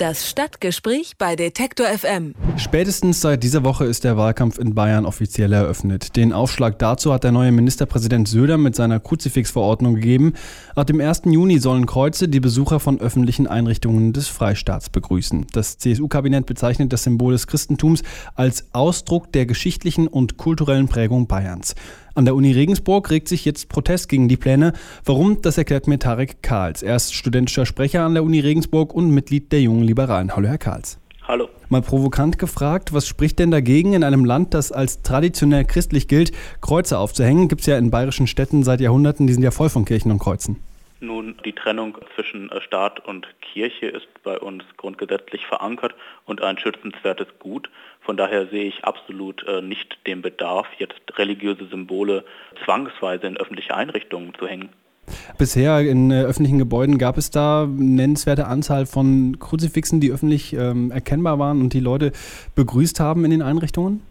Das Stadtgespräch bei Detektor FM. Spätestens seit dieser Woche ist der Wahlkampf in Bayern offiziell eröffnet. Den Aufschlag dazu hat der neue Ministerpräsident Söder mit seiner Kruzifixverordnung gegeben. Ab dem 1. Juni sollen Kreuze die Besucher von öffentlichen Einrichtungen des Freistaats begrüßen. Das CSU-Kabinett bezeichnet das Symbol des Christentums als Ausdruck der geschichtlichen und kulturellen Prägung Bayerns. An der Uni Regensburg regt sich jetzt Protest gegen die Pläne. Warum, das erklärt mir Tarek Karls. Er ist studentischer Sprecher an der Uni Regensburg und Mitglied der Jungen Liberalen. Hallo, Herr Karls. Hallo. Mal provokant gefragt, was spricht denn dagegen, in einem Land, das als traditionell christlich gilt, Kreuze aufzuhängen? Gibt es ja in bayerischen Städten seit Jahrhunderten, die sind ja voll von Kirchen und Kreuzen. Nun, die Trennung zwischen äh, Staat und Kirche ist bei uns grundgesetzlich verankert und ein schützenswertes Gut. Von daher sehe ich absolut äh, nicht den Bedarf, jetzt religiöse Symbole zwangsweise in öffentliche Einrichtungen zu hängen. Bisher in äh, öffentlichen Gebäuden gab es da eine nennenswerte Anzahl von Kruzifixen, die öffentlich ähm, erkennbar waren und die Leute begrüßt haben in den Einrichtungen?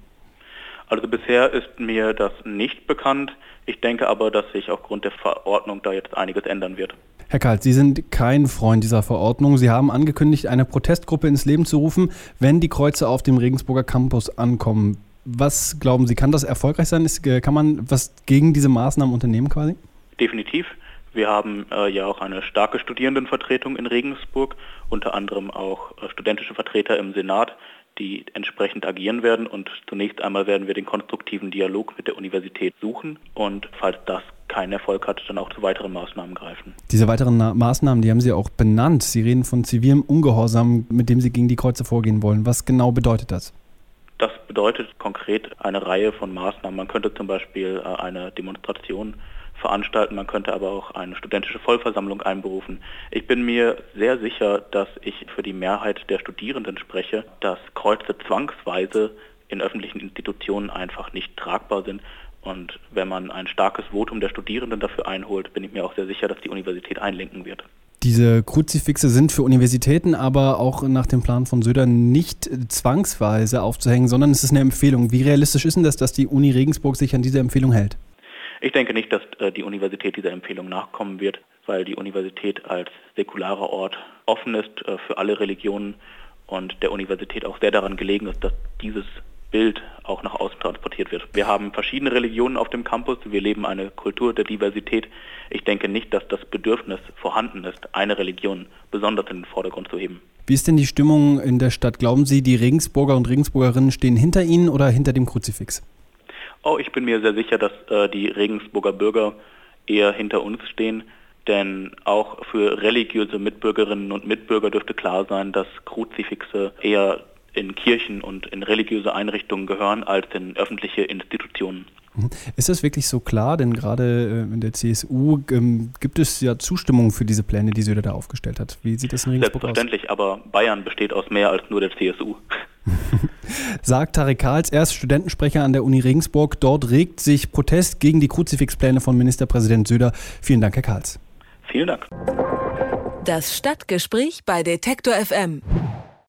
Also bisher ist mir das nicht bekannt. Ich denke aber, dass sich aufgrund der Verordnung da jetzt einiges ändern wird. Herr Kalt, Sie sind kein Freund dieser Verordnung. Sie haben angekündigt, eine Protestgruppe ins Leben zu rufen, wenn die Kreuze auf dem Regensburger Campus ankommen. Was glauben Sie, kann das erfolgreich sein? Äh, kann man was gegen diese Maßnahmen unternehmen quasi? Definitiv. Wir haben äh, ja auch eine starke Studierendenvertretung in Regensburg, unter anderem auch äh, studentische Vertreter im Senat, die entsprechend agieren werden. Und zunächst einmal werden wir den konstruktiven Dialog mit der Universität suchen und falls das keinen Erfolg hat, dann auch zu weiteren Maßnahmen greifen. Diese weiteren Na Maßnahmen, die haben Sie auch benannt. Sie reden von zivilem Ungehorsam, mit dem Sie gegen die Kreuze vorgehen wollen. Was genau bedeutet das? Das bedeutet konkret eine Reihe von Maßnahmen. Man könnte zum Beispiel äh, eine Demonstration veranstalten, man könnte aber auch eine studentische Vollversammlung einberufen. Ich bin mir sehr sicher, dass ich für die Mehrheit der Studierenden spreche, dass Kreuze zwangsweise in öffentlichen Institutionen einfach nicht tragbar sind. Und wenn man ein starkes Votum der Studierenden dafür einholt, bin ich mir auch sehr sicher, dass die Universität einlenken wird. Diese Kruzifixe sind für Universitäten aber auch nach dem Plan von Söder nicht zwangsweise aufzuhängen, sondern es ist eine Empfehlung. Wie realistisch ist denn das, dass die Uni Regensburg sich an diese Empfehlung hält? Ich denke nicht, dass äh, die Universität dieser Empfehlung nachkommen wird, weil die Universität als säkularer Ort offen ist äh, für alle Religionen und der Universität auch sehr daran gelegen ist, dass dieses Bild auch nach außen transportiert wird. Wir haben verschiedene Religionen auf dem Campus, wir leben eine Kultur der Diversität. Ich denke nicht, dass das Bedürfnis vorhanden ist, eine Religion besonders in den Vordergrund zu heben. Wie ist denn die Stimmung in der Stadt? Glauben Sie, die Regensburger und Regensburgerinnen stehen hinter Ihnen oder hinter dem Kruzifix? Oh, ich bin mir sehr sicher, dass äh, die Regensburger Bürger eher hinter uns stehen, denn auch für religiöse Mitbürgerinnen und Mitbürger dürfte klar sein, dass Kruzifixe eher in Kirchen und in religiöse Einrichtungen gehören als in öffentliche Institutionen. Ist das wirklich so klar? Denn gerade äh, in der CSU ähm, gibt es ja Zustimmung für diese Pläne, die Söder da aufgestellt hat. Wie sieht das in Regensburg Selbstverständlich, aus? aber Bayern besteht aus mehr als nur der CSU. Sagt Tarek Karls, er ist Studentensprecher an der Uni Regensburg. Dort regt sich Protest gegen die Kruzifixpläne von Ministerpräsident Söder. Vielen Dank, Herr Karls. Vielen Dank. Das Stadtgespräch bei Detektor FM.